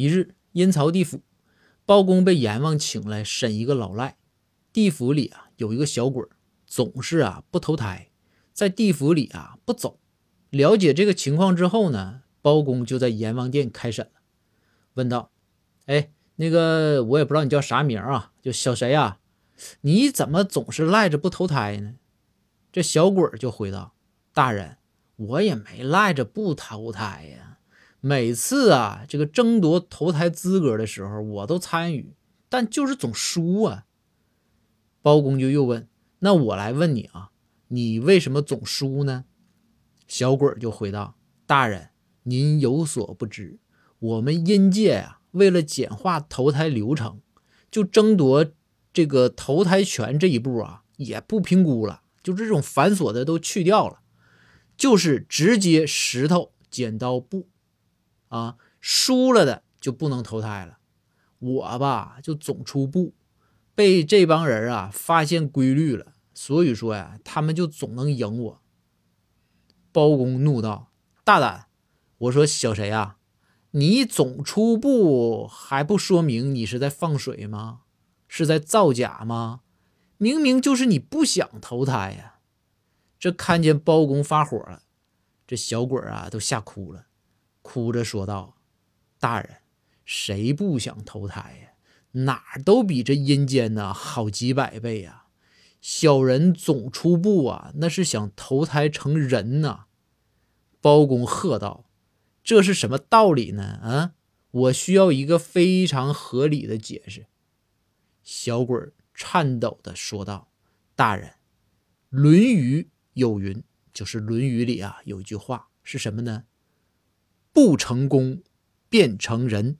一日，阴曹地府，包公被阎王请来审一个老赖。地府里啊，有一个小鬼，总是啊不投胎，在地府里啊不走。了解这个情况之后呢，包公就在阎王殿开审了，问道：“哎，那个我也不知道你叫啥名啊，就小谁啊？你怎么总是赖着不投胎呢？”这小鬼就回道：“大人，我也没赖着不投胎呀。每次啊，这个争夺投胎资格的时候，我都参与，但就是总输啊。”包公就又问：“那我来问你啊，你为什么总输呢？”小鬼就回道：“大人，您有所不知，我们阴界呀，为了简化投胎流程，就争夺这个投胎权这一步啊，也不评估了。”就这种繁琐的都去掉了，就是直接石头剪刀布，啊，输了的就不能投胎了。我吧就总出布，被这帮人啊发现规律了，所以说呀，他们就总能赢我。包公怒道：“大胆！我说小谁啊，你总出布还不说明你是在放水吗？是在造假吗？”明明就是你不想投胎呀！这看见包公发火了，这小鬼啊都吓哭了，哭着说道：“大人，谁不想投胎呀？哪都比这阴间呢好几百倍呀！小人总出步啊，那是想投胎成人呐！”包公喝道：“这是什么道理呢？啊，我需要一个非常合理的解释。”小鬼。颤抖的说道：“大人，《论语》有云，就是《论语》里啊有一句话是什么呢？不成功，便成仁。